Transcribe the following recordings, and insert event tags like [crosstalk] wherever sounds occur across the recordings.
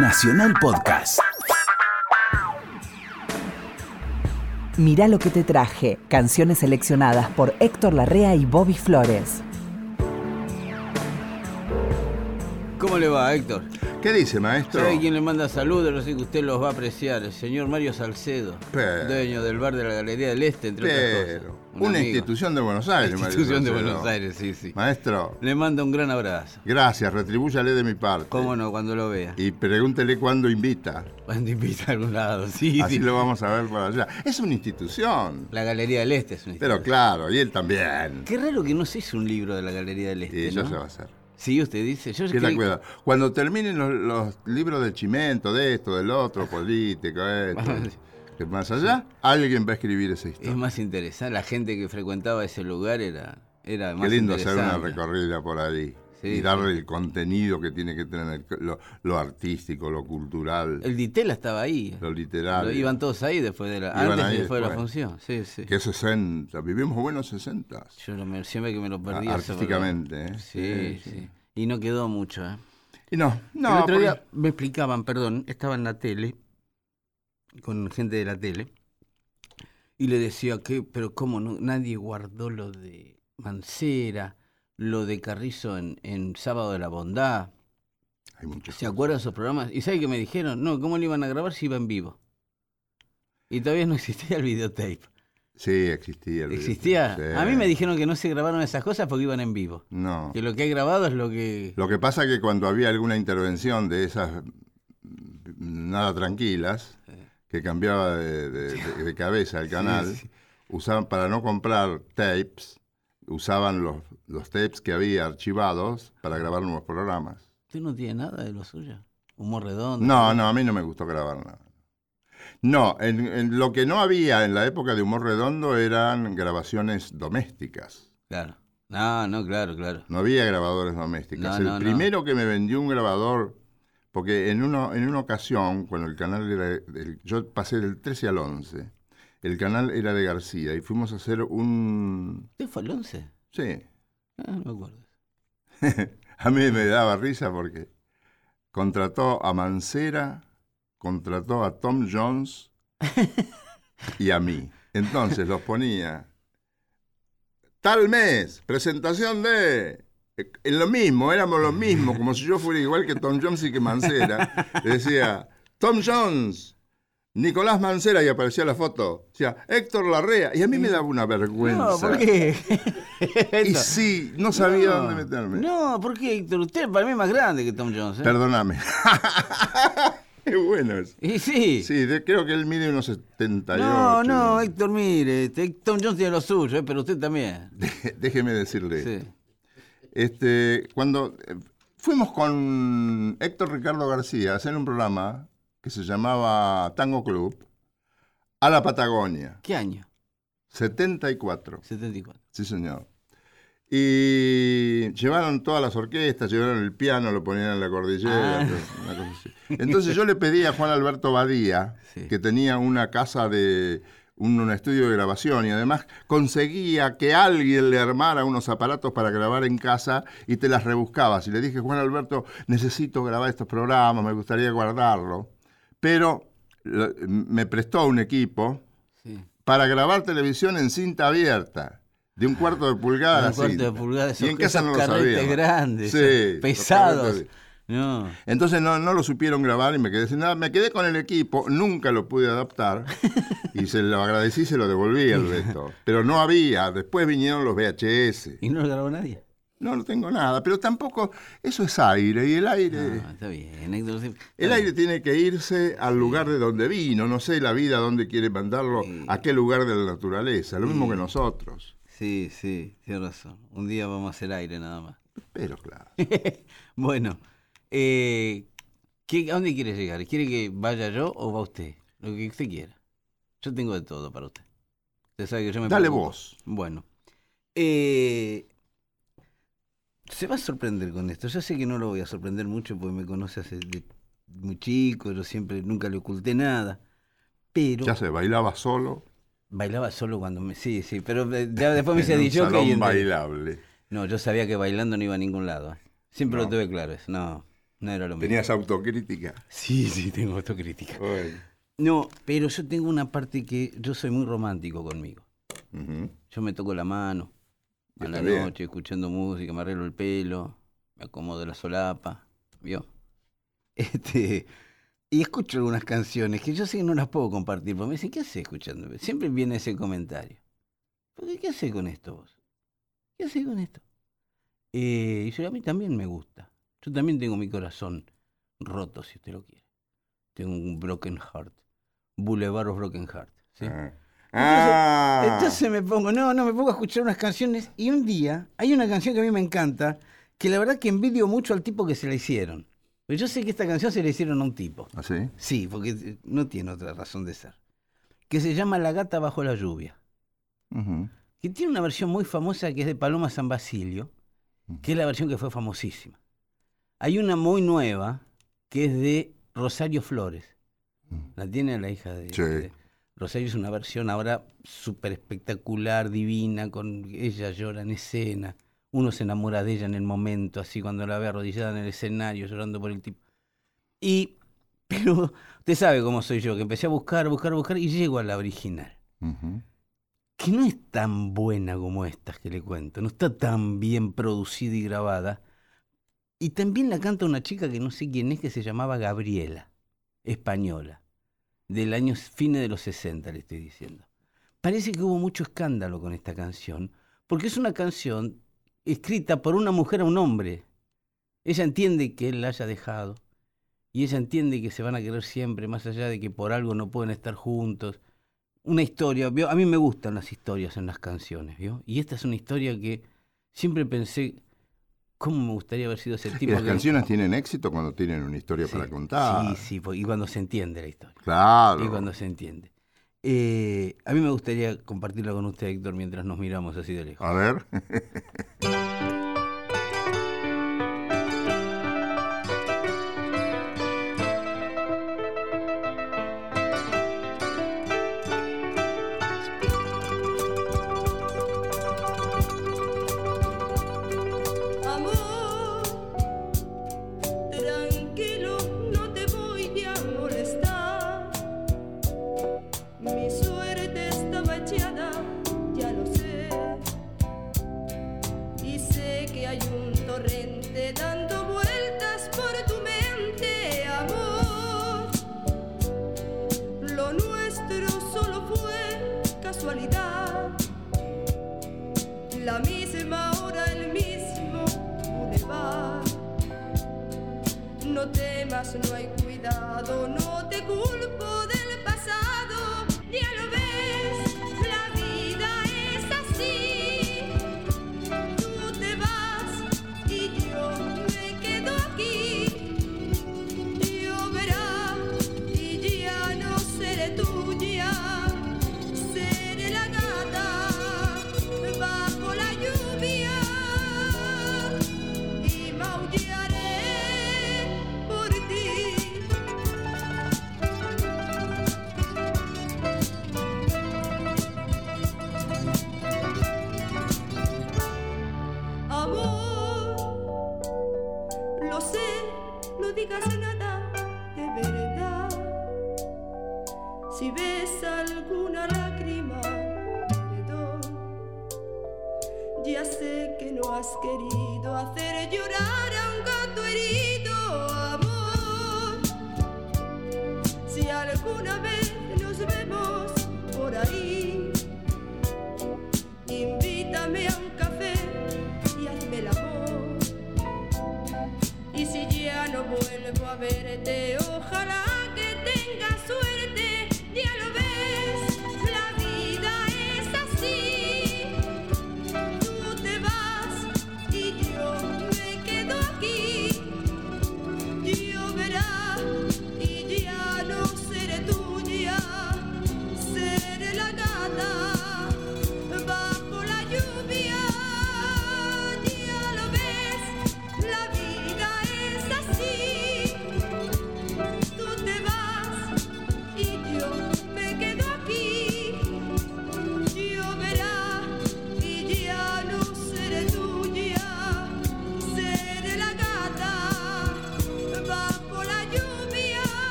Nacional Podcast. Mirá lo que te traje. Canciones seleccionadas por Héctor Larrea y Bobby Flores. ¿Cómo le va, Héctor? ¿Qué dice, maestro? ¿Sabe quién le manda saludos? Yo sé que usted los va a apreciar. El señor Mario Salcedo, Pero- dueño del bar de la Galería del Este, entre otras cosas. Un una amigo. institución de Buenos Aires, Institución de. Buenos Aires, sí, sí. Maestro, Le manda un gran abrazo. gracias, retribúyale de mi parte. Cómo no, cuando lo vea. Y pregúntele cuándo invita. Cuando invita a algún lado, sí, Así sí. lo vamos a ver por allá. Es una institución. La Galería del Este es una Pero institución. claro, y él también. Qué raro que no se hizo un libro de la Galería del Y Este, eso ¿no? se va a hacer. Sí, usted dice. Yo ¿Qué cuidado? Cuando terminen los, los libros de Chimento, de esto, del otro, [laughs] político, esto, que más allá, alguien va a escribir esa Es historia. más interesante. La gente que frecuentaba ese lugar era, era más Qué lindo hacer una recorrida por ahí. Sí, y darle el contenido que tiene que tener, lo, lo artístico, lo cultural, El Ditela estaba ahí. lo literario. Lo- iban todos ahí después de la, antes y ahí después de la función. Sí, sí. Que 60, vivimos buenos 60. Yo me- siempre que me lo perdí. Eso, artísticamente, ¿eh? Sí, Sí, sí, Y no quedó mucho, ¿eh? Y no, no. El otro porque- día me explicaban, perdón, estaba en la tele, con gente de la tele, y le decía que, pero cómo no, nadie guardó lo de Mancera, lo de Carrizo en, en Sábado de la Bondad. Hay muchos. ¿Se acuerdan de esos programas? ¿Y sabe qué me dijeron? No, ¿cómo lo iban a grabar si iba en vivo? Y todavía no existía el videotape. Sí, existía. el ¿Existía? sí. A mí me dijeron que no se grabaron esas cosas porque iban en vivo. No. Que lo que hay grabado es lo que... Lo que pasa es que cuando había alguna intervención de esas mm, nada tranquilas, que cambiaba de, de- [laughs] de- de cabeza el canal, sí. usaban para no comprar tapes, usaban los, los tapes que había archivados para grabar nuevos programas. ¿Usted no tiene nada de lo suyo? Humor redondo. No, no, a mí no me gustó grabar nada. No, en, en lo que no había en la época de Humor Redondo eran grabaciones domésticas. Claro. No, no, claro, claro. No había grabadores domésticos. No, el no, no. primero que me vendió un grabador, porque en, uno, en una ocasión, cuando el canal era, yo pasé del 13 al 11, el canal era de García y fuimos a hacer un... ¿Usted fue el 11? Sí, Ah, no me acuerdo. [laughs] a mí me daba risa porque contrató a Mancera, contrató a Tom Jones [laughs] y a mí. Entonces los ponía tal mes, presentación de... En lo mismo, éramos lo mismo, como si yo [laughs] fuera igual que Tom Jones y que Mancera. Le decía, Tom Jones, Nicolás Mancera, y aparecía la foto. Decía, Héctor Larrea. Y a mí me daba una vergüenza. No, ¿por qué? Y [laughs] sí, no sabía No, dónde meterme. No, ¿por qué, Héctor? Usted para mí es más grande que Tom Jones. ¿eh? Perdóname. [laughs] Qué bueno eso. Y sí. Sí, de- creo que él mide unos 78. no, no, Héctor, mire. este, Tom Jones tiene lo suyo, ¿eh? pero usted también. Déjeme decirle. Sí. Este, cuando eh, fuimos con Héctor Ricardo García a hacer un programa que se llamaba Tango Club a la Patagonia, ¿Qué año? 74. 74. Sí, señor. Y llevaron todas las orquestas, llevaron el piano, lo ponían en la cordillera. Ah. una cosa así. Entonces yo le pedí a Juan Alberto Badía, Sí. que tenía una casa de un, un estudio de grabación y además conseguía que alguien le armara unos aparatos para grabar en casa y te las rebuscabas. Y le dije, Juan Alberto, necesito grabar estos programas, me gustaría guardarlo. Pero lo- me prestó un equipo Sí. para grabar televisión en cinta abierta. De un cuarto de pulgada. Un la cuarto de pulgada, Y en casa no lo grandes, Sí, eh, pesados. No. Entonces no, no lo supieron grabar y me quedé sin nada. Me quedé con el equipo, nunca lo pude adaptar. y se lo agradecí y se lo devolví el [laughs] resto. Pero no había. Después vinieron los VHS. ¿Y no lo grabó nadie? No, no tengo nada. Pero tampoco. Eso es aire. Y el aire. Ah, está bien, Héctor. El aire tiene que irse al lugar de donde vino, no sé la vida dónde quiere mandarlo, Sí. a qué lugar de la naturaleza, lo mismo que nosotros. Sí, sí, tiene razón. Un día vamos a hacer aire nada más. Pero claro. [laughs] bueno, eh, ¿qué- ¿a dónde quiere llegar? ¿Quiere que vaya yo o va usted? Lo que usted quiera. Yo tengo de todo para usted. Usted sabe que yo me Dale preocupo. vos. Bueno. Eh, se va a sorprender con esto. Yo sé que no lo voy a sorprender mucho porque me conoce hace de muy chico, yo siempre nunca le oculté nada. Pero Ya se bailaba solo. bailaba solo cuando me. Sí, sí, pero ya después me hice dicho que. bailable. No, yo sabía que bailando no iba a ningún lado. ¿eh? Siempre lo tuve claro. eso, No. No era lo mismo. ¿Tenías autocrítica? Sí, sí, tengo autocrítica. Bueno. No, pero yo tengo una parte que yo soy muy romántico conmigo. Yo me toco la mano a la bien. noche escuchando música, me arreglo el pelo, me acomodo la solapa, ¿vio? [laughs] Este, y escucho algunas canciones que yo sé que no las puedo compartir, porque me dicen, ¿qué haces escuchando? Siempre viene ese comentario. ¿Por qué, ¿Qué haces con esto vos? ¿Qué haces con esto? Eh, y yo, a mí también me gusta. Yo también tengo mi corazón roto, si usted lo quiere. Tengo un broken heart. Boulevard of Broken Heart. ¿sí? Ah. Ah. Entonces me pongo, no, no, me pongo a escuchar unas canciones y un día hay una canción que a mí me encanta, que la verdad que envidio mucho al tipo que se la hicieron. Pero yo sé que esta canción se la hicieron a un tipo. ¿Ah, sí? Sí, porque eh, no tiene otra razón de ser. Que se llama La gata bajo la lluvia. Que tiene una versión muy famosa que es de Paloma San Basilio, que es la versión que fue famosísima. Hay una muy nueva que es de Rosario Flores. La tiene la hija de, Sí. de- Rosario es una versión ahora súper espectacular, divina, con ella llora en escena. Uno se enamora de ella en el momento, así cuando la ve arrodillada en el escenario, llorando por el tipo. Y, [laughs] pero usted sabe cómo soy yo, que empecé a buscar, buscar, buscar y llego a la original. Que no es tan buena como estas que le cuento, no está tan bien producida y grabada. Y también la canta una chica que no sé quién es, que se llamaba Gabriela, española, del año fines de los 60, le estoy diciendo. Parece que hubo mucho escándalo con esta canción, porque es una canción escrita por una mujer a un hombre. Ella entiende que él la haya dejado, y ella entiende que se van a querer siempre, más allá de que por algo no pueden estar juntos. Una historia, ¿vio? a mí me gustan las historias en las canciones, ¿vio? Y esta es una historia que siempre pensé, ¿cómo me gustaría haber sido ese Y tipo? las que- canciones tienen éxito cuando tienen una historia Sí, para contar. Sí, sí, po- y cuando se entiende la historia. Claro. Y cuando se entiende. Eh, a mí me gustaría compartirla con usted, Héctor, mientras nos miramos así de lejos. A ver. [laughs]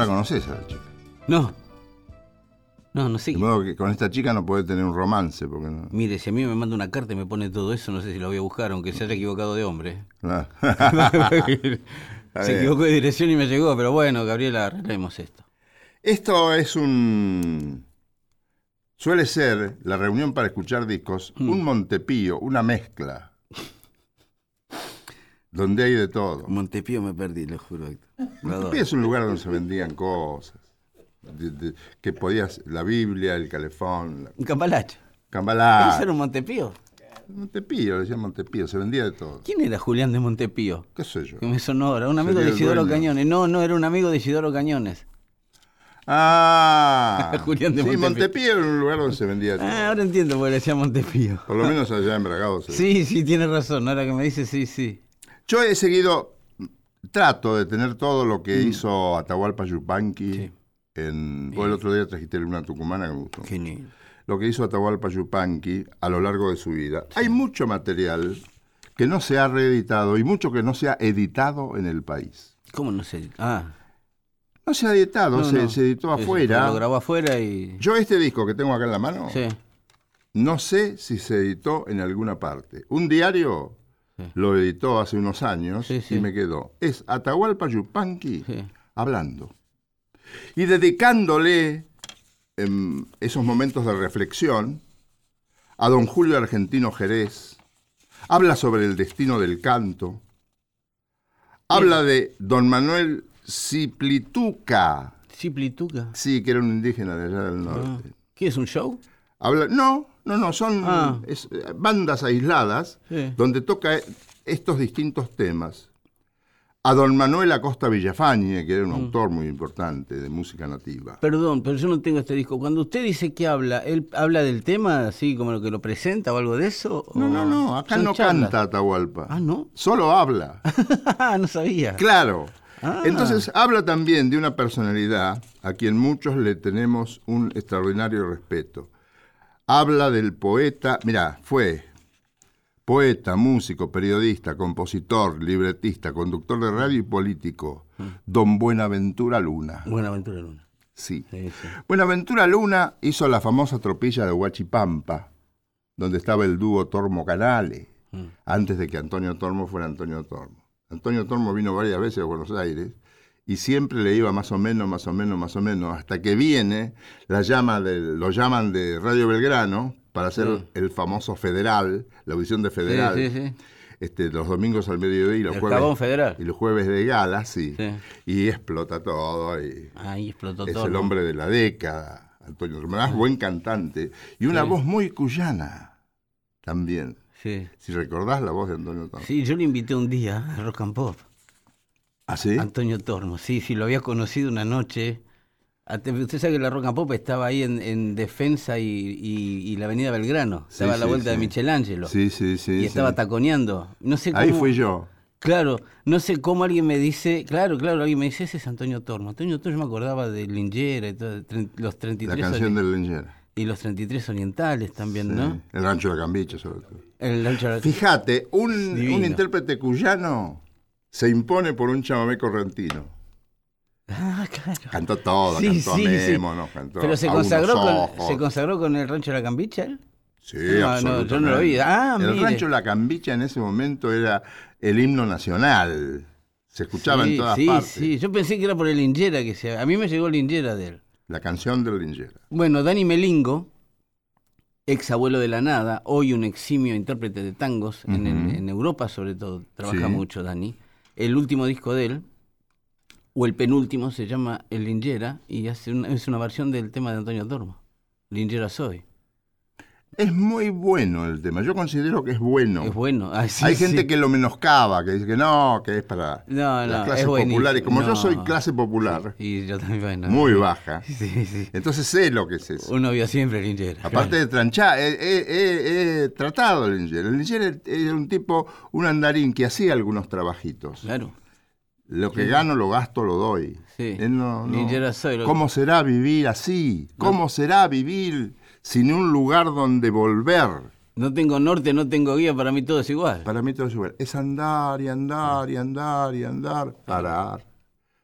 la conoces a la chica. No. No, no sé. De modo que con esta chica no podés tener un romance, porque no. Mire, si a mí me manda una carta y me pone todo eso, no sé si lo voy a buscar, aunque se haya equivocado de hombre. Claro. [laughs] se equivocó de dirección y me llegó, pero bueno, Gabriela, arreglemos esto. Esto es un. Suele ser la reunión para escuchar discos, Mm. un Montepío, una mezcla. Donde hay de todo. Montepío me perdí, lo juro. Montepío es un lugar donde se vendían cosas. de- de- que podías. La Biblia, el calefón, la Un cambalache. ¿Eso era un Montepío? Montepío, le decían Montepío, se vendía de todo. ¿Quién era Julián de Montepío? ¿Qué sé yo? Que me sonó ahora. Un amigo de Isidoro. Cañones. No, no, era un amigo de Isidoro Cañones. Ah, [laughs] Julián de sí, Montepío. Montepío era un lugar donde se vendía de todo. Ah, ahora entiendo por qué le decía Montepío. Por lo menos allá en Bragado. se- [laughs] Sí, sí, tiene razón. Ahora que me dice, sí, sí. Yo he seguido, trato de tener todo lo que hizo Atahualpa Yupanqui. Mm. Sí. En, vos el otro día trajiste una tucumana que me gustó. Genial. Lo que hizo Atahualpa Yupanqui a lo largo de su vida. Hay mucho material que no se ha reeditado y mucho que no se ha editado en el país. ¿Cómo no sé? Ah. No se ha editado, no, se, no. se editó afuera. Lo grabó afuera y. Yo este disco que tengo acá en la mano, Sí. no sé si se editó en alguna parte. Un diario Sí. lo editó hace unos años Sí, sí. y me quedó. Es Atahualpa Yupanqui hablando. Y dedicándole em, esos momentos de reflexión a don Julio Argentino Jerez. Habla sobre el destino del canto. Habla de don Manuel Ciplituca. Ciplituca. Sí, que era un indígena de allá del Ah. norte. ¿Qué es un show? Habla, no, no, no, son Ah. es, eh, bandas aisladas Sí. donde toca estos distintos temas. A don Manuel Acosta Villafañe, que era Mm. un autor muy importante de música nativa. Perdón, pero yo no tengo este disco. Cuando usted dice que habla, ¿él habla del tema así como lo que lo presenta o algo de eso? No, ¿O no, no, acá no charlas? canta Atahualpa. Ah, ¿no? Solo habla. [laughs] no sabía. Claro. Ah. Entonces habla también de una personalidad a quien muchos le tenemos un extraordinario respeto. Habla del poeta, mira, fue poeta, músico, periodista, compositor, libretista, conductor de radio y político, don Buenaventura Luna. Buenaventura Luna. Sí. Sí, sí. Buenaventura Luna hizo la famosa tropilla de Huachipampa, donde estaba el dúo Tormo Canale, Mm. antes de que Antonio Tormo fuera Antonio Tormo. Antonio Tormo vino varias veces a Buenos Aires y siempre le iba más o menos, más o menos, más o menos, hasta que viene, la llama del- lo llaman de Radio Belgrano para hacer Sí. el famoso Federal, la audición de Federal, Sí, sí, sí. Este, los domingos al mediodía y los El jueves. Federal. Y los jueves de gala, sí. Y explota todo y Ahí explotó es todo. el ¿no? hombre de la década, Antonio Hermanás, buen cantante. Y una voz muy cuyana también. Sí. Si recordás la voz de Antonio Tormo. Sí, yo le invité un día a Rock and Pop. ¿Ah, sí? Antonio Tormo, sí, sí, lo había conocido una noche. Usted sabe que la Rock and Pop estaba ahí en, en Defensa y, y- y la Avenida Belgrano. Sí, Estaba a la sí, vuelta de. Michelangelo. Sí, sí, sí. y estaba taconeando. No sé cómo, Ahí fui yo. Claro, no sé cómo alguien me dice, claro, claro, alguien me dice, ese es Antonio Tormo. Antonio Tormo yo me acordaba de Lingera y todo, los La 33 canción ori- del Lingera. y los 33 orientales también, Sí. ¿no? El rancho de la Cambicha, sobre todo. El Lancha- Fíjate, un, un intérprete cuyano se impone por un chamamé correntino. Ah, claro. Cantó todo, Sí, cantó sí, a sí. Memo, ¿no? Cantó Pero se consagró, con, se consagró con el Rancho de la Cambicha, él. Sí, No, no, yo no lo vi. Ah, el mire. rancho La Cambicha en ese momento era el himno nacional. Se escuchaba sí, en todas sí, partes. Sí, yo pensé que era por el Lingera que se... A mí me llegó el Lingera de él. La canción del Lingera. Bueno, Dani Melingo, ex abuelo de la nada, hoy un eximio intérprete de tangos, en, Europa sobre todo, trabaja Sí. mucho Dani. El último disco de él, o el penúltimo, se llama El Lingera y hace una, es una versión del tema de Antonio Tormo. Lingera soy. Es muy bueno el tema. Yo considero que es bueno. Es bueno. Ah, sí, Hay gente sí. que lo menoscaba, que dice que no, que es para No, las no, clases es buenísimo. populares. Como yo soy clase popular, Y yo también, muy baja, [laughs] Sí, sí. entonces sé lo que es eso. Uno vio siempre Lingera. Aparte de tranchar, he, he- he- he tratado el Linger. El Linger era un tipo, un andarín que hacía algunos trabajitos. Claro. Lo que gano, lo gasto, lo doy. Sí. Él no- no- soy, lo- ¿Cómo será vivir así? ¿Cómo será vivir sin un lugar donde volver? No tengo norte, no tengo guía, para mí todo es igual. Para mí todo es igual. Es andar y andar y andar y andar. Parar.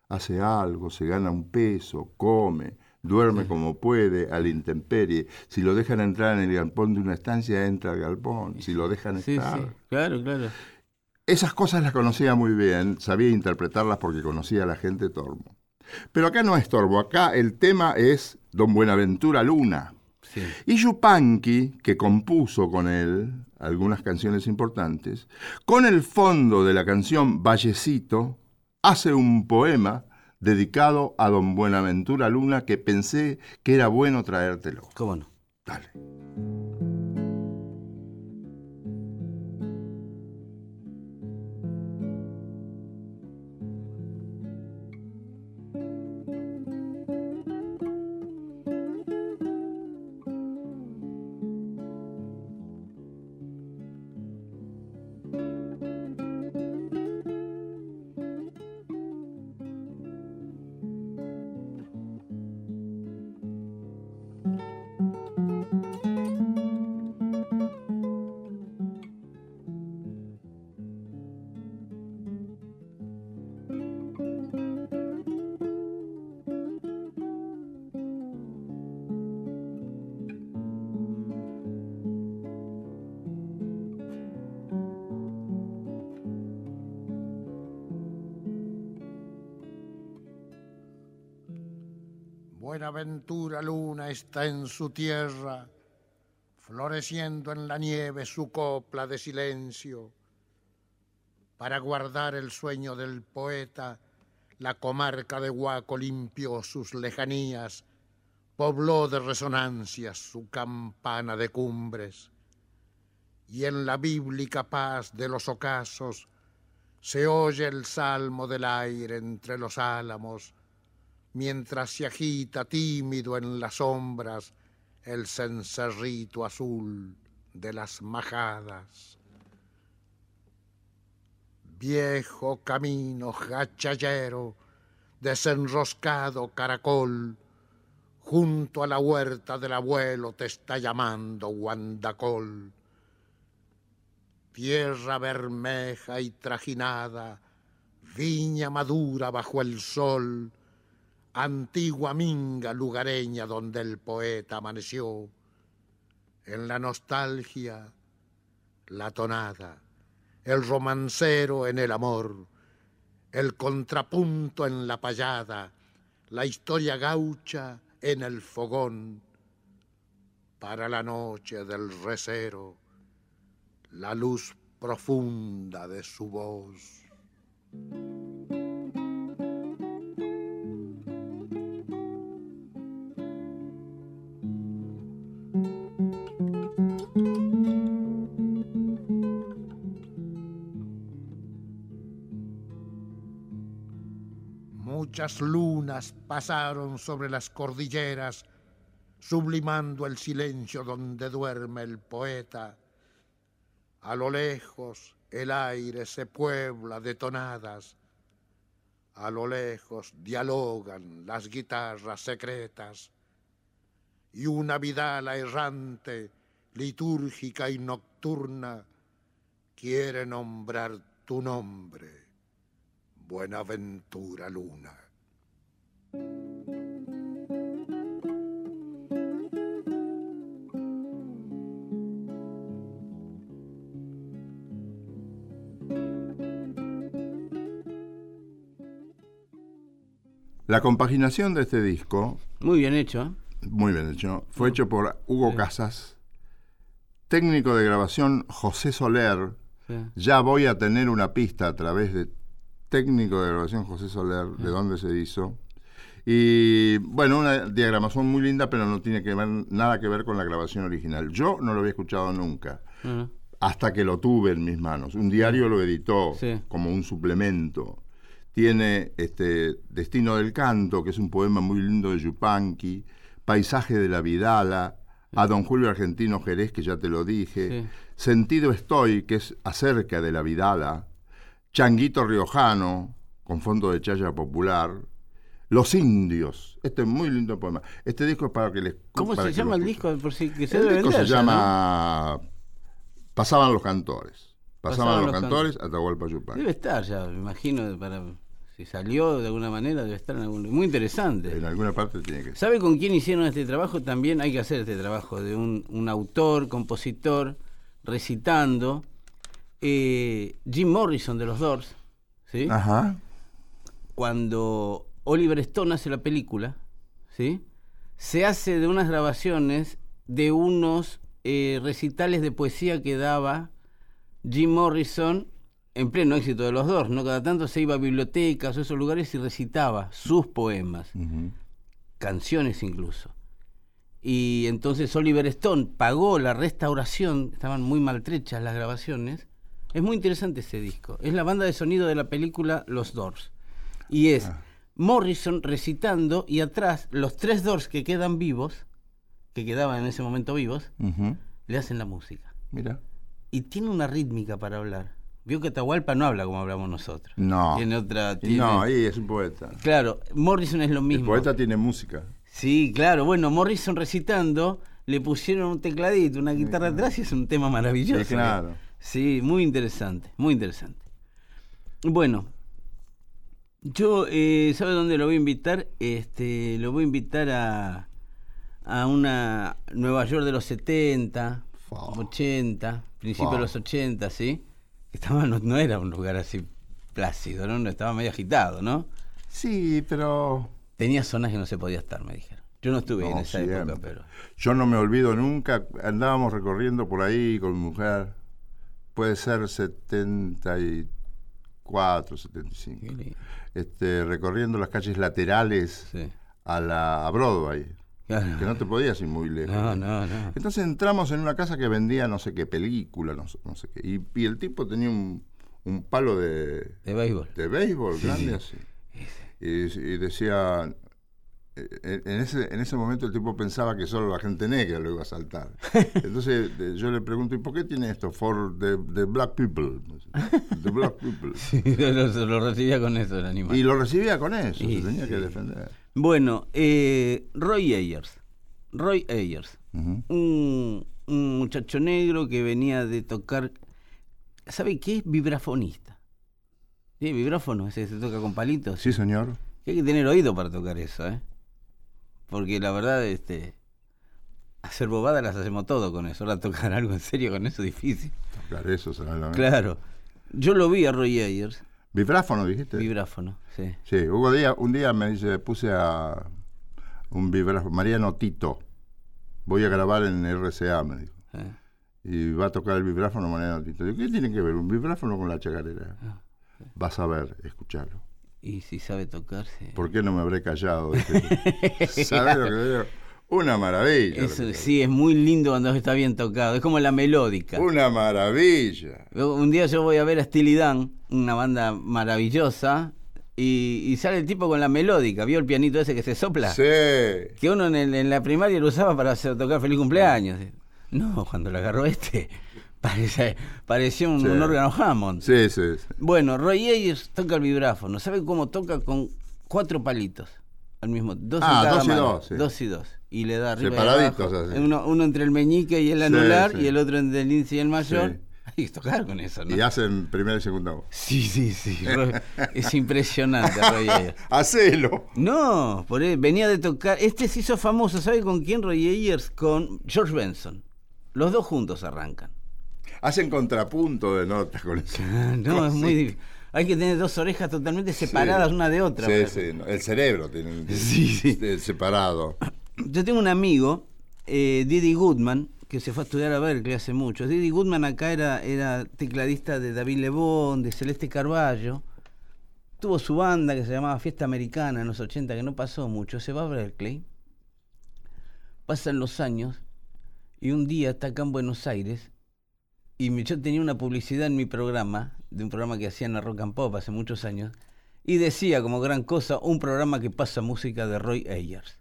hace algo, se gana un peso, come, duerme como puede, a la intemperie. Si lo dejan entrar en el galpón de una estancia, entra al galpón. Si lo dejan Sí, estar. sí, claro, claro. Esas cosas las conocía muy bien, sabía interpretarlas porque conocía a la gente Tormo. Pero acá no es Tormo, acá el tema es Don Buenaventura Luna. Sí. Y Yupanqui, que compuso con él algunas canciones importantes, con el fondo de la canción Vallecito, hace un poema dedicado a don Buenaventura Luna que pensé que era bueno traértelo. ¿Cómo no? Dale. Buenaventura Luna está en su tierra, floreciendo en la nieve su copla de silencio. Para guardar el sueño del poeta, la comarca de Huaco limpió sus lejanías, pobló de resonancias su campana de cumbres. Y en la bíblica paz de los ocasos se oye el salmo del aire entre los álamos, mientras se agita tímido en las sombras el cencerrito azul de las majadas. Viejo camino gachallero, desenroscado caracol, junto a la huerta del abuelo te está llamando Guandacol. Tierra bermeja y trajinada, viña madura bajo el sol, antigua minga lugareña donde el poeta amaneció. En la nostalgia, la tonada, el romancero en el amor, el contrapunto en la payada, la historia gaucha en el fogón. Para la noche del recero, la luz profunda de su voz. Muchas lunas pasaron sobre las cordilleras, sublimando el silencio donde duerme el poeta. A lo lejos el aire se puebla de tonadas, a lo lejos dialogan las guitarras secretas, y una vidala errante, litúrgica y nocturna, quiere nombrar tu nombre. Buenaventura Luna. La compaginación de este disco, Muy bien hecho. ¿eh? muy bien hecho, fue hecho por Hugo Casas, técnico de grabación José Soler. Sí. Ya voy a tener una pista a través de técnico de grabación José Soler, de dónde se hizo. Y bueno, una diagramación muy linda, pero no tiene que ver, nada que ver con la grabación original. Yo no lo había escuchado nunca, hasta que lo tuve en mis manos. Un diario lo editó Sí. como un suplemento. Tiene este Destino del Canto, que es un poema muy lindo de Yupanqui, Paisaje de la Vidala, a Don Julio Argentino Jerez, que ya te lo dije, Sí. Sentido Estoy, que es acerca de la Vidala, Changuito Riojano, con fondo de chaya popular, Los Indios, este es muy lindo poema. Este disco es para que les... ¿Cómo se llama el disco? Por si que se El debe disco se llama Pasaban los cantores. Pasaban, Pasaban los los cantores, Atahualpa Yupanqui. Debe estar ya, me imagino, para Si salió de alguna manera, debe estar en algún Muy interesante. En alguna parte tiene que ser. ¿Sabe con quién hicieron este trabajo? También hay que hacer este trabajo de un, un autor, compositor, recitando. Eh, Jim Morrison de los Doors, ¿sí? Ajá. cuando Oliver Stone hace la película, ¿sí? se hace de unas grabaciones de unos eh, recitales de poesía que daba Jim Morrison en pleno éxito de los dos, ¿no? Cada tanto se iba a bibliotecas o esos lugares y recitaba sus poemas, canciones incluso. Y entonces Oliver Stone pagó la restauración, estaban muy maltrechas las grabaciones. Es muy interesante ese disco. Es la banda de sonido de la película Los Doors. Y es Ah. Morrison recitando y atrás los tres Doors que quedan vivos, que quedaban en ese momento vivos, le hacen la música. Mira. Y tiene una rítmica para hablar. Vio que Atahualpa no habla como hablamos nosotros. No. Tiene otra... Tiene- No, ahí es un poeta. Claro, Morrison es lo El mismo. poeta tiene música. Sí, claro. Bueno, Morrison recitando, le pusieron un tecladito, una guitarra atrás y es un tema maravilloso. Sí, claro. Sí, muy interesante, muy interesante. Bueno, yo, eh, ¿sabe dónde lo voy a invitar? Este, lo voy a invitar a, a una Nueva York de los 70, Fa. 80, principios de los 80, ¿sí? Estaba, no, no era un lugar así plácido, ¿no? Estaba medio agitado, ¿no? Sí, pero Tenía zonas que no se podía estar, me dijeron. Yo no estuve en esa siempre. época, pero... yo no me olvido nunca. Andábamos recorriendo por ahí con mi mujer. Puede ser 74, 75. qué lindo. Este, recorriendo las calles laterales Sí. a la a Broadway. Claro. Que no te podías ir muy lejos. No, no, no. Entonces entramos en una casa que vendía no sé qué película, no, sé- no sé qué. Y, y el tipo tenía un, un palo de, De béisbol. de béisbol Sí, grande sí. así. Y, y decía, en en ese, en ese momento el tipo pensaba que solo la gente negra lo iba a saltar. [laughs] Entonces eh, yo le pregunto, ¿y por qué tiene esto? For the, the black people. The black people. [laughs] Sí, lo, lo recibía con eso el animal. Y lo recibía con eso, se tenía sí. que defender. Bueno, eh, Roy Ayers. Roy Ayers. Un, un muchacho negro que venía de tocar. ¿Sabe qué es? Vibrafonista. ¿Sí? Vibráfono, ese se toca con palitos. Sí, señor. Hay que tener oído para tocar eso, ¿eh? Porque la verdad, este. Hacer bobadas las hacemos todo con eso. Ahora tocar [laughs] algo en serio con eso es difícil. Tocar eso, ¿sabes lo que- Claro. Yo lo vi a Roy Ayers, Vibráfono, dijiste. vibráfono, sí. Sí, hubo día, un día me dice, puse a un vibráfono, Mariano Tito, voy a grabar en RCA, me dijo. eh. Y va a tocar el vibráfono Mariano Tito. Digo, ¿qué tiene que ver un vibráfono con la chacarera? Ah, Vas a ver, escucharlo. Y si sabe tocar, sí. ¿Por qué no me habré callado? [laughs] ¿Sabes lo que digo? Una maravilla. Eso, sí, es muy lindo cuando está bien tocado. Es como la melódica. Una maravilla. Un día yo voy a ver a Steely Dan, una banda maravillosa, y, y sale el tipo con la melódica. ¿Vio el pianito ese que se sopla? Sí. Que uno en, el- en la primaria lo usaba para hacer, tocar feliz cumpleaños. No, cuando lo agarró este, parece, parecía un, Sí. un órgano Hammond. Sí, sí, sí. Bueno, Roy Ayers toca el vibráfono. ¿Sabe cómo toca? Con cuatro palitos. Al mismo dos en Ah, cada dos y mano. dos, sí. Dos y dos. Y le da arriba y Separaditos, abajo. así. Uno, uno entre el meñique y el anular y el otro entre el índice y el mayor. Hay que tocar con eso, ¿no? Y hacen primera y segunda voz. Sí, sí, sí. Es impresionante Roy [laughs] Ayers. Hacelo. No, por él, venía de tocar. Este se hizo famoso, ¿sabe con quién? Roy Ayers con George Benson. Los dos juntos arrancan. Hacen contrapunto de notas con eso. [laughs] No, es muy difícil. Hay que tener dos orejas totalmente separadas una de otra. Sí, para- sí. El cerebro tiene [laughs] Sí, sí. separado. Yo tengo un amigo, eh, Didi Goodman, que se fue a estudiar a Berkeley hace mucho. Didi Goodman acá era, era tecladista de David Lebón, de Celeste Carballo. Tuvo su banda que se llamaba Fiesta Americana en los 80, que no pasó mucho. Se va a Berkeley. Pasan los años y un día está acá en Buenos Aires y yo tenía una publicidad en mi programa, de un programa que hacía en la Rock and Pop hace muchos años, y decía como gran cosa un programa que pasa música de Roy Ayers.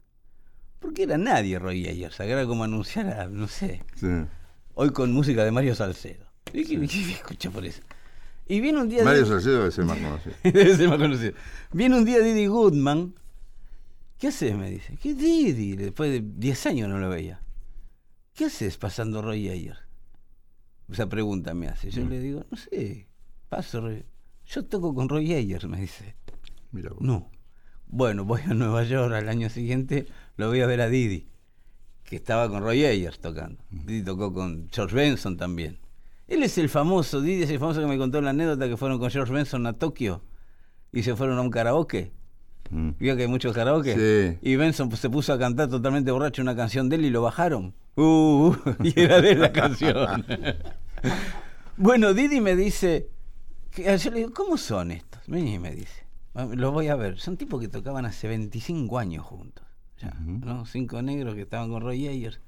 Porque era nadie Roy Ayers, era como anunciar a, no sé, Sí. hoy con música de Mario Salcedo. ¿Y qué, qué escucha por eso? Y viene un día... Mario Salcedo debe ser más conocido. [laughs] Debe ser más conocido. Viene un día Didi Goodman. ¿Qué haces? Me dice. ¿Qué Didi? Después de 10 años no lo veía. ¿Qué haces pasando Roy Ayers? Esa pregunta me hace. Yo Mm. le digo, no sé, paso. Yo toco con Roy Ayers, me dice. Mira vos. No. Bueno, voy a Nueva York al año siguiente, lo voy a ver a Didi, que estaba con Roy Ayers tocando. Didi tocó con George Benson también. Él es el famoso, Didi es el famoso que me contó la anécdota que fueron con George Benson a Tokio y se fueron a un karaoke. Mm. Vio que hay muchos karaoke. Sí. Y Benson pues, se puso a cantar totalmente borracho una canción de él y lo bajaron. Uh, uh, [laughs] y era de la canción. [laughs] bueno, Didi me dice, que, yo le digo, ¿cómo son estos? Vení y me dice, "Ah, los voy a ver. Son tipos que tocaban hace 25 años juntos. Ya, Ujú. ¿no? Cinco negros que estaban con Roy Ayers.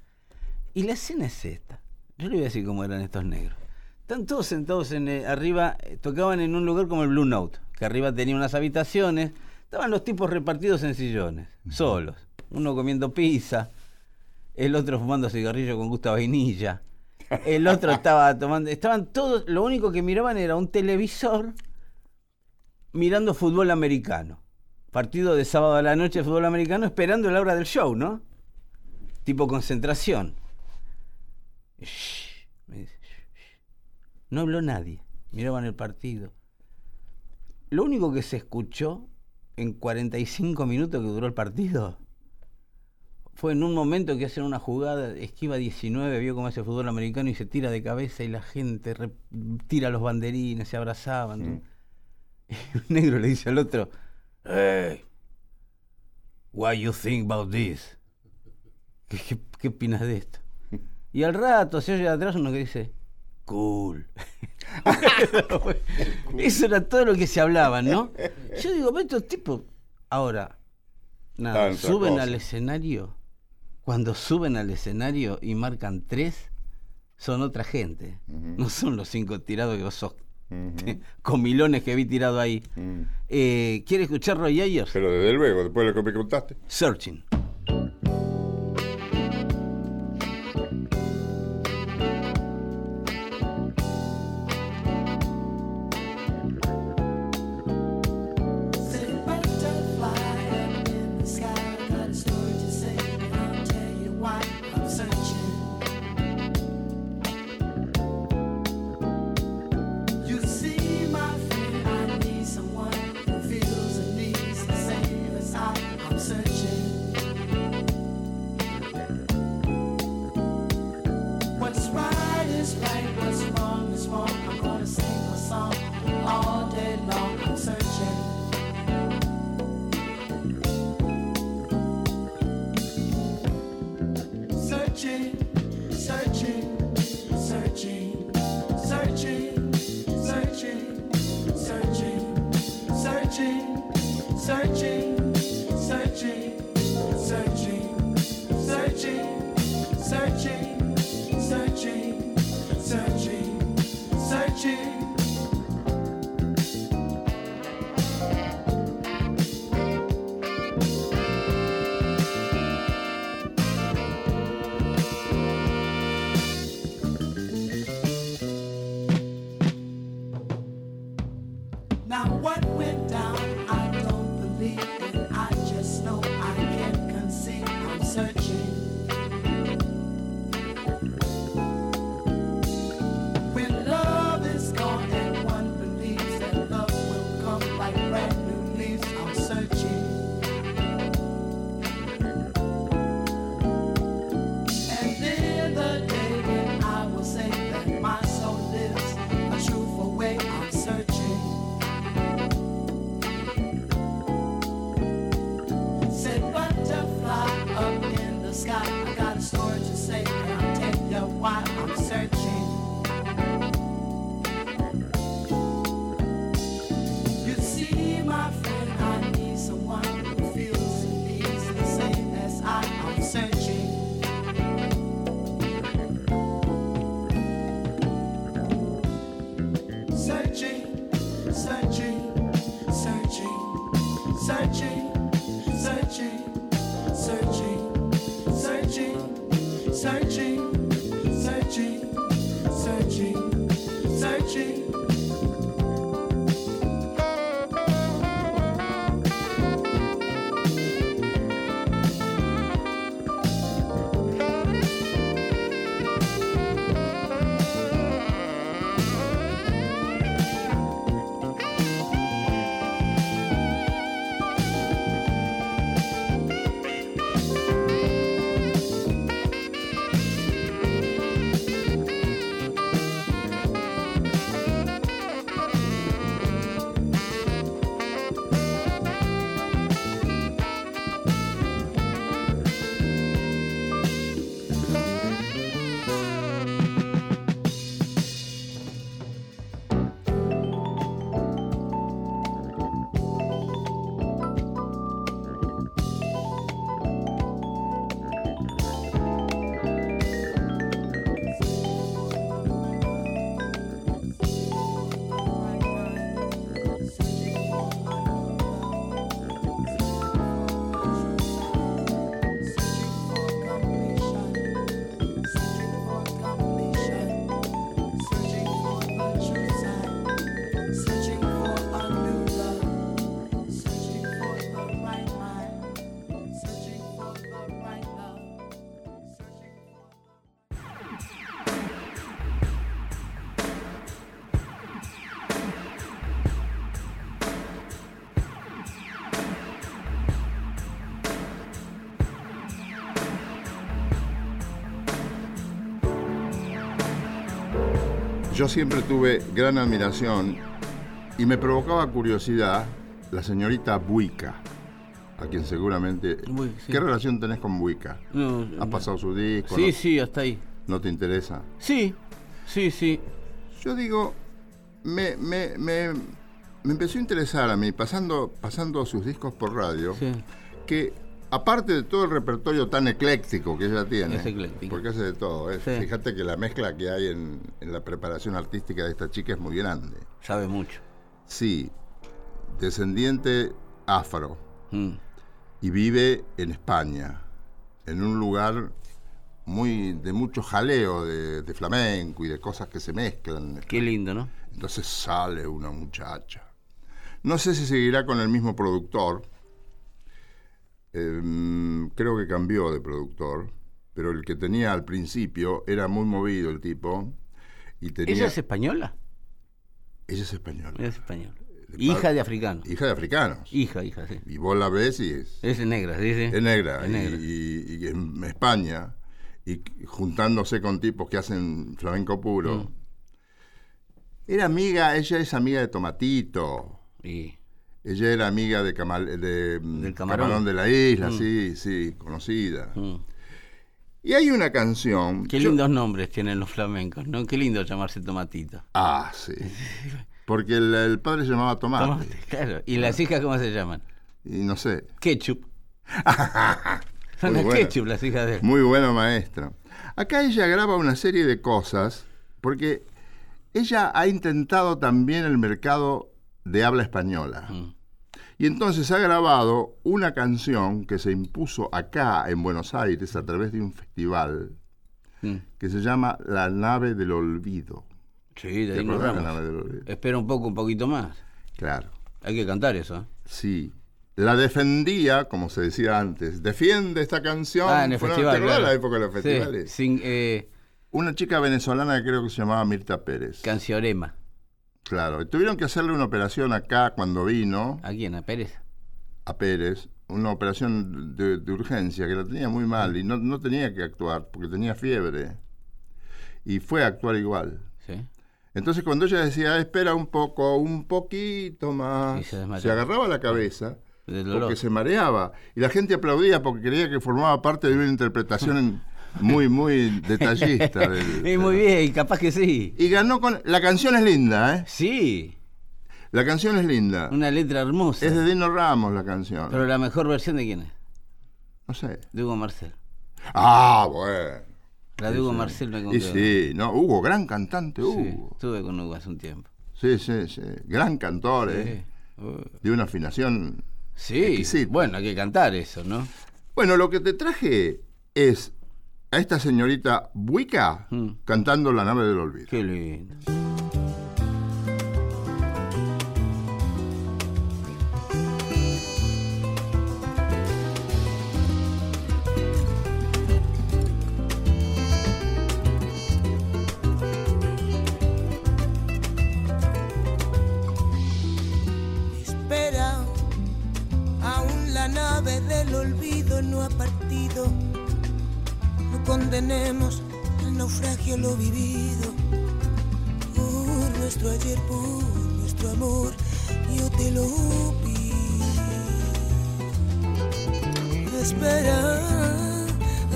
Y la escena es esta. Yo le voy a decir cómo eran estos negros. Están todos sentados en eh, arriba, eh, tocaban en un lugar como el Blue Note, que arriba tenía unas habitaciones. Estaban los tipos repartidos en sillones, solos. Uno comiendo pizza, el otro fumando cigarrillo con gusto a vainilla. El otro estaba tomando. Estaban todos. Lo único que miraban era un televisor mirando fútbol americano. Partido de sábado a la noche de fútbol americano, esperando la hora del show, ¿no? Tipo concentración. Shh, me dice, shh, shh. No habló nadie. Miraban el partido. Lo único que se escuchó en 45 minutos que duró el partido fue en un momento que hacen una jugada, esquiva 19, vio cómo hace fútbol americano y se tira de cabeza y la gente re- tira los banderines, se abrazaban. Y [laughs] un negro le dice al otro, Hey, what you think about this? [laughs] ¿Qué, qué, qué opinas de esto? [laughs] Y al rato se oye de atrás uno que dice, cool. [laughs] Eso era todo lo que se hablaba, ¿no? Yo digo, pero estos tipos, ahora, nada, Tanta suben cosa. al escenario, cuando suben al escenario y marcan tres, son otra gente. No son los cinco tirados que vos sos Ujú. [laughs] comilones que vi tirado ahí. Mm. Eh, ¿Quiere escuchar Roy Ayers? Pero desde luego, después de lo que me contaste. Searching. Yo siempre tuve gran admiración y me provocaba curiosidad la señorita Buica, a quien seguramente... Buica, sí. ¿Qué relación tenés con Buica? No, ¿Has no. pasado su disco? Sí, no, sí, hasta ahí. ¿No te interesa? Sí, sí, sí. Yo digo, me, me, me, me empezó a interesar a mí, pasando, pasando sus discos por radio, sí. que aparte de todo el repertorio tan ecléctico que ella tiene, Es ecléctico. porque hace de todo, ¿eh? Sí. fíjate que la mezcla que hay en, en la preparación artística de esta chica es muy grande. Sabe mucho. Sí, descendiente afro Mm. y vive en España, en un lugar muy de mucho jaleo de, de flamenco y de cosas que se mezclan. Qué lindo, ¿no? Entonces sale una muchacha. No sé si seguirá con el mismo productor. Em, creo que cambió de productor, pero el que tenía al principio era muy movido el tipo. Y tenía, ¿Ella es española? ella es española. Ella es española. De Hija de africano. Hija de africanos. Hija, hija, sí. Y vos la ves y es, Es negra, sí, sí. es negra. Es negra. Y, y- y en España, y juntándose con tipos que hacen flamenco puro. Mm. Era amiga, ella es amiga de Tomatito. Y Ella era amiga de, Camal- de, mm, Del camarón. de la Isla, Mm. sí, sí, conocida. mm. Y hay una canción. Qué yo- lindos nombres tienen los flamencos, ¿no? Qué lindo llamarse Tomatito. Ah, sí. [laughs] Porque el, el padre se llamaba Tomate. Tomate, claro. ¿Y las hijas cómo se llaman? Y no sé. Ketchup. [laughs] Son las bueno. ketchup las hijas de él. Muy bueno, maestro. Acá ella graba una serie de cosas porque ella ha intentado también el mercado de habla española. Mm. Y entonces ha grabado una canción que se impuso acá en Buenos Aires a través de un festival Mm. que se llama La nave del olvido. Sí, de ¿Te ahí nos acordás de La vamos. nave del olvido? Espera un poco, un poquito más. Claro, Hay que cantar eso. ¿eh? sí. La defendía, como se decía antes. Defiende esta canción. Ah, en el festival. ¿Te acordás claro. la época de los Sí, festivales? sin, eh, Una chica venezolana que creo que se llamaba Mirta Pérez. Canciorema. Claro, y tuvieron que hacerle una operación acá cuando vino ¿A quién? ¿A Pérez? a Pérez, una operación de, de urgencia que la tenía muy mal y no, no tenía que actuar porque tenía fiebre. Y fue a actuar igual. Sí. Entonces cuando ella decía, "Ah, espera un poco, un poquito más, se agarraba la cabeza porque se mareaba. Y la gente aplaudía porque creía que formaba parte de una interpretación muy, muy detallista. [laughs] del- Y muy bien, capaz que sí. Y ganó con... La canción es linda, ¿eh? Sí, La canción es linda. una letra hermosa. Es de Dino Ramos la canción. Pero la mejor versión de quién es? No sé. De Hugo Marcel. Ah, bueno. La de Hugo Marcel me Y conquistó. sí, no, Hugo, gran cantante, Sí, Hugo. estuve con Hugo hace un tiempo. Sí, sí, sí. Gran cantor, ¿eh? Sí. Uh, De una afinación. Sí, Exquisito. bueno, hay que cantar eso, ¿no? Bueno, lo que te traje es a esta señorita Buica Mm. cantando La nave del olvido. Qué lindo. Espera, aún la nave del olvido no ha partido. Condenemos al naufragio lo vivido. Por nuestro ayer, por nuestro amor, yo te lo pido. Espera,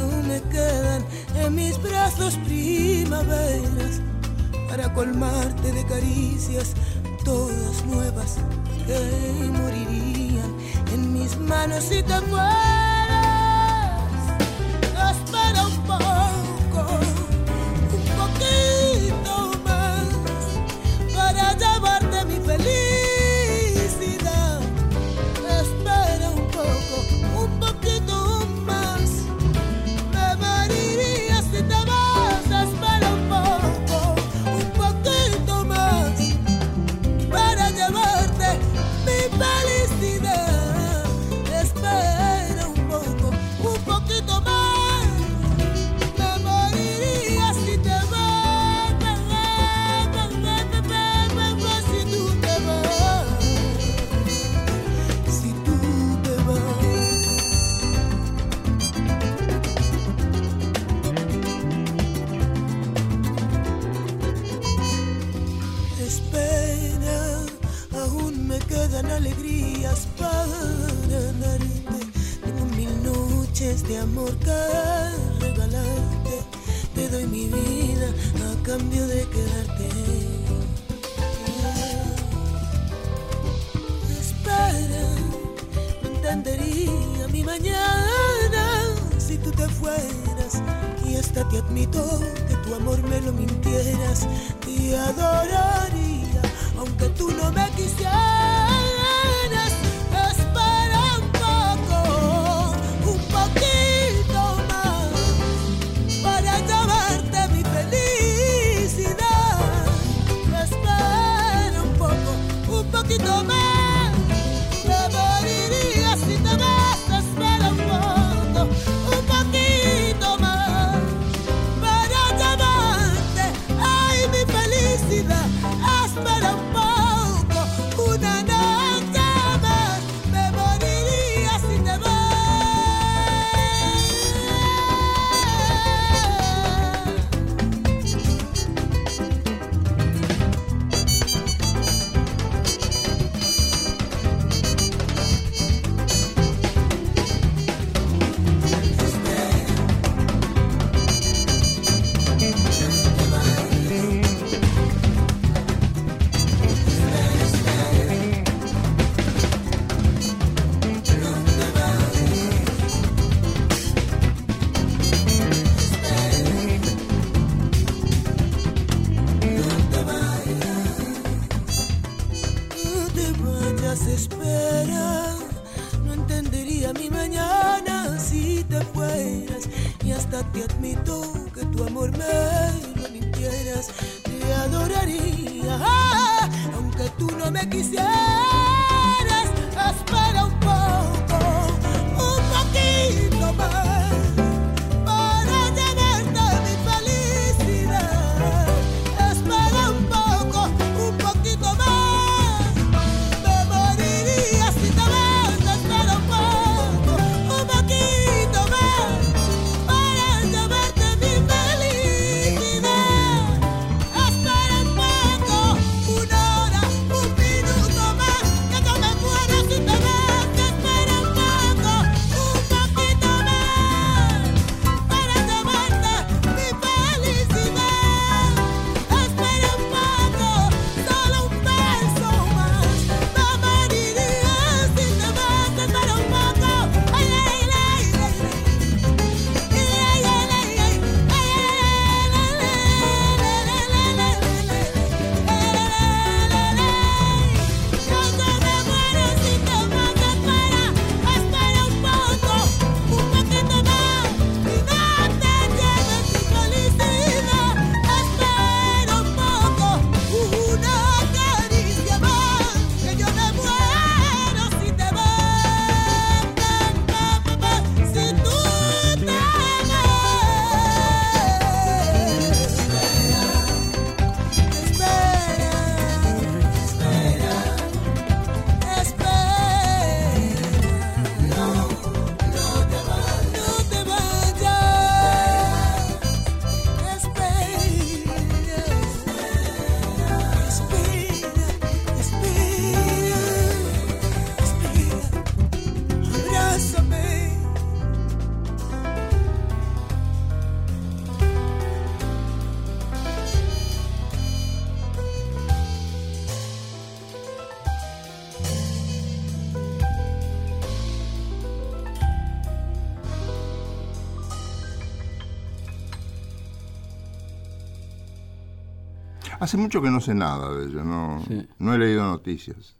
aún me quedan en mis brazos primaveras para colmarte de caricias todas nuevas que morirían en mis manos si te fueras. De amor que regalarte. Te doy mi vida a cambio de quedarte. Espera, no entendería mi mañana si tú te fueras. Y hasta te admito que tu amor me lo mintieras. Te adoraría, aunque tú no me quisieras. Admito que tu amor me lo mintieras. Te adoraría, ah, aunque tú no me quisieras. Hace mucho que no sé nada de ello, no, Sí. no he leído noticias.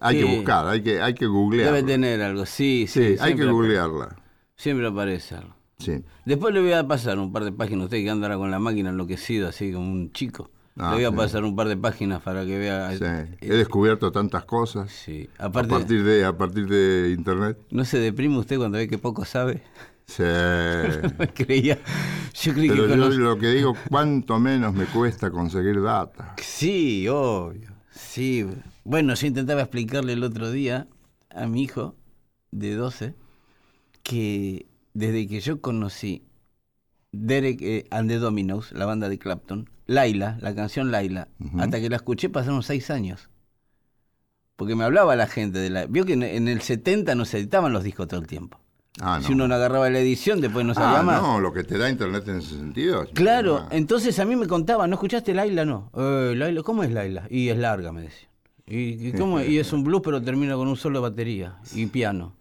Hay que buscar, hay que, hay que Debe googlearla. tener algo, sí, sí. Sí, hay que googlearla. Siempre aparece algo. Sí. Después le voy a pasar un par de páginas, usted que andará con la máquina enloquecido, así como un chico. Ah, le voy a pasar un par de páginas para que vea. Sí. eh, He descubierto tantas cosas sí. a partir de a partir de internet. ¿no se deprime usted cuando ve que poco sabe? Sí. [laughs] Me creía. Yo creí Pero que yo conoce- lo que digo, cuánto menos me cuesta conseguir data. Sí, obvio. Sí. Bueno, yo intentaba explicarle el otro día a mi hijo de 12 que desde que yo conocí Derek eh, and the Dominos, la banda de Clapton, Laila, la canción Laila, hasta que la escuché pasaron seis años. Porque me hablaba la gente de la... Vio que en, en el 70 no se editaban los discos todo el tiempo. Ah, no. Si uno no agarraba la edición, después no salía Ah, más. no, lo que te da internet en ese sentido. es Claro, entonces a mí me contaban, ¿no escuchaste Laila? No. Eh, Laila, ¿cómo es Laila? Y es larga, me decían. ¿Y, y cómo es? Y es un blues, pero termina con un solo de batería y piano.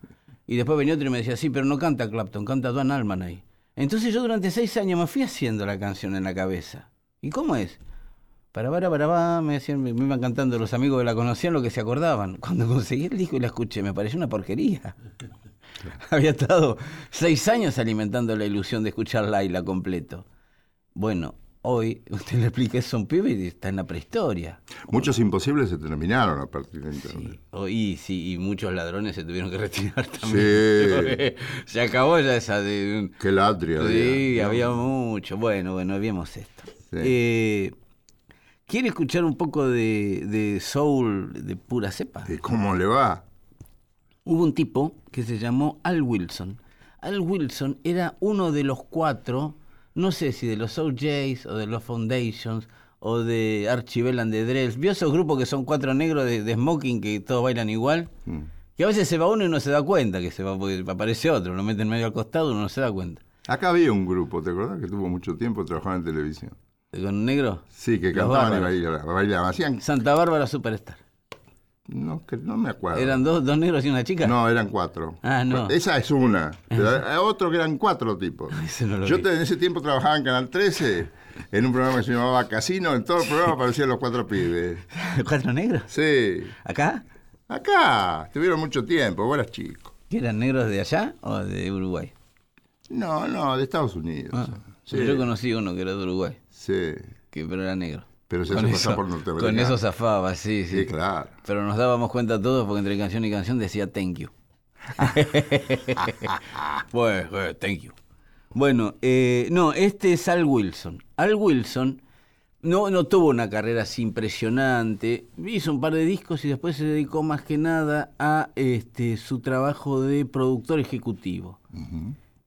Y después venía otro y me decía, sí, pero no canta Clapton, canta Duan Allman ahí. Entonces yo durante seis años me fui haciendo la canción en la cabeza. ¿Y cómo es? Para, para, para, para, me decían, me, me iban cantando los amigos que la conocían lo que se acordaban. Cuando [laughs] conseguí el disco y la escuché, me pareció una porquería. [laughs] Había estado seis años alimentando la ilusión de escuchar Laila completo. Bueno, hoy [laughs] usted le explica eso a un pibe y está en la prehistoria. Muchos imposibles se terminaron a partir de internet. Sí, y, sí, y muchos ladrones se tuvieron que retirar [laughs] también. Sí. se acabó ya esa de... Qué latria. Sí, había, mucho. Bueno, bueno, vimos esto. Sí. Eh, ¿Quiere escuchar un poco de, de soul de pura cepa? ¿Y cómo le va? Hubo un tipo que se llamó Al Wilson. Al Wilson era uno de los cuatro, no sé si de los OJs o de los Foundations o de Archie Bell de Drells. ¿Vio esos grupos que son cuatro negros de, de smoking que todos bailan igual? Mm. Que a veces se va uno y no se da cuenta que se va, porque aparece otro, lo meten medio al costado y uno no se da cuenta. Acá había un grupo, ¿te acordás? Que tuvo mucho tiempo trabajando en televisión. ¿Con un negro? Sí, que Los cantaban y bailaban. bailaban. Hacían, Santa Bárbara Superstar. No, que no me acuerdo. ¿Eran dos, dos negros y una chica? No, eran cuatro. Ah, no. Esa es una. [laughs] Pero hay otro que eran cuatro tipos. [laughs] No Yo vi. en ese tiempo trabajaba en Canal 13, en un programa que se llamaba Casino. En todo el programa aparecían los cuatro pibes. [laughs] ¿Cuatro negros? Sí. ¿Acá? Acá, estuvieron mucho tiempo, vos eras chico. ¿Que eran negros de allá o de Uruguay? No, no, de Estados Unidos. Ah, sí, Yo conocí uno que era de Uruguay, sí, que, pero era negro. Pero se Con hace pasar por norteamericano. Con eso zafaba, sí, sí. sí, claro. Pero nos dábamos cuenta todos porque entre canción y canción decía thank you. [laughs] pues, thank you. Bueno, eh, no, este es Al Wilson. Al Wilson no, no tuvo una carrera así impresionante. Hizo un par de discos y después se dedicó más que nada a este, su trabajo de productor ejecutivo.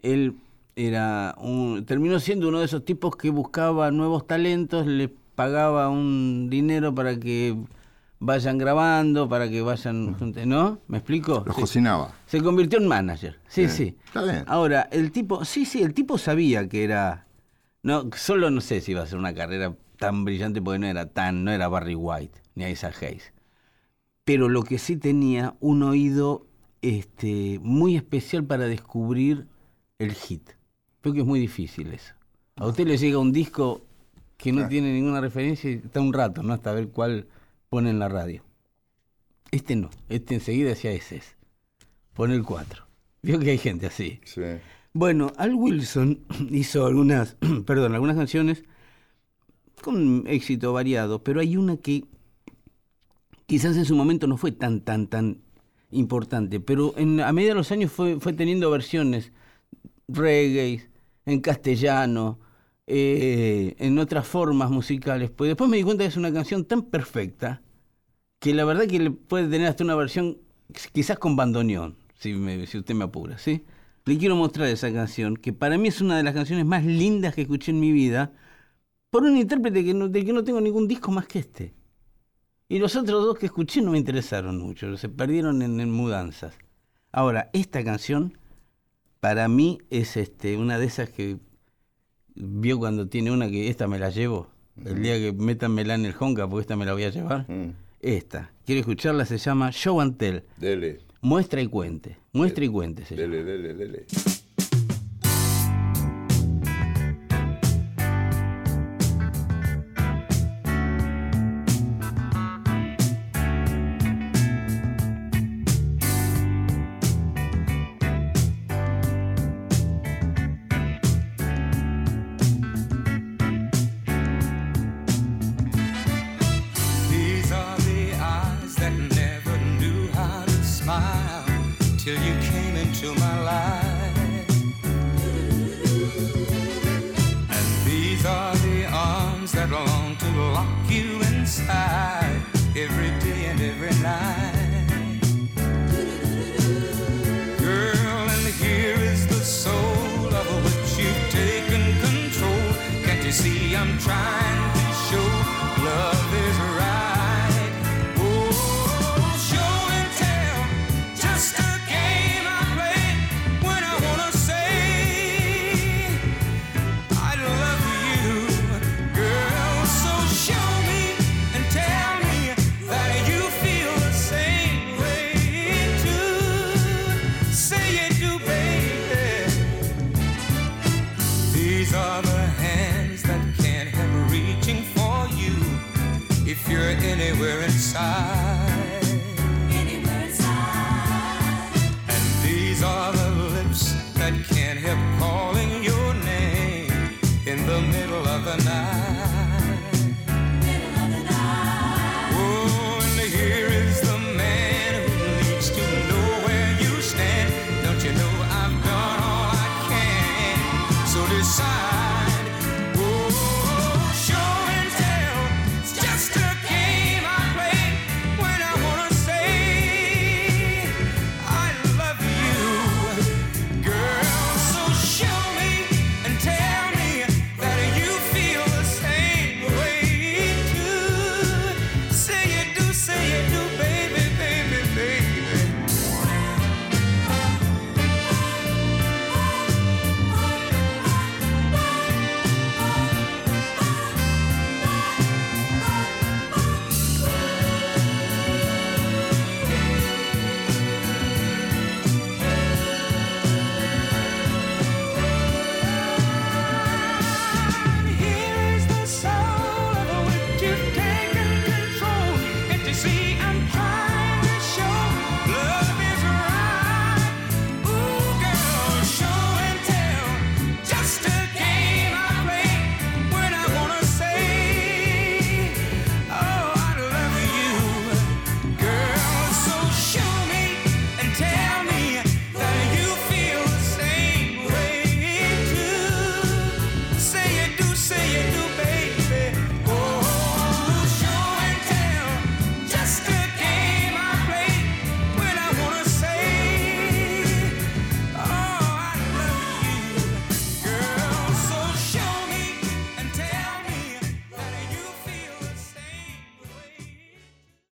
Él era un, terminó siendo uno de esos tipos que buscaba nuevos talentos, le pagaba un dinero para que vayan grabando, para que vayan, junte- ¿no? ¿Me explico? Los Sí. cocinaba. Se convirtió en manager. Sí, Bien, sí. está bien. Ahora, el tipo, sí, sí, el tipo sabía que era. No, solo no sé si iba a ser una carrera tan brillante porque no era tan, no era Barry White, ni Isaac Hayes. Pero lo que sí tenía un oído este, muy especial para descubrir el hit. Creo que es muy difícil eso. A usted le llega un disco que no Claro. tiene ninguna referencia y está un rato, ¿no? Hasta ver cuál pone en la radio. Este no, este enseguida decía ese es. Pone el 4. Vio que hay gente así. Sí. Bueno, Al Wilson [clears throat] hizo algunas, [clears throat] perdón, algunas canciones con éxito variado, pero hay una que quizás en su momento no fue tan, tan, tan importante, pero en, a medida de los años fue, fue teniendo versiones reggae, en castellano, eh, en otras formas musicales. Pues después me di cuenta que es una canción tan perfecta que la verdad que puede tener hasta una versión quizás con bandoneón, si, me- si usted me apura, ¿sí? Le quiero mostrar esa canción, que para mí es una de las canciones más lindas que escuché en mi vida, por un intérprete que no, que no tengo ningún disco más que este. Y los otros dos que escuché no me interesaron mucho, se perdieron en, en mudanzas. Ahora, esta canción, para mí, es este, una de esas que vio cuando tiene una que esta me la llevo. El día que métanmela en el Honka, porque esta me la voy a llevar. Esta. Quiero escucharla, se llama Show and Tell. Dele, Muestra y cuente. Muestra y cuente. se llama. dele, dele, to my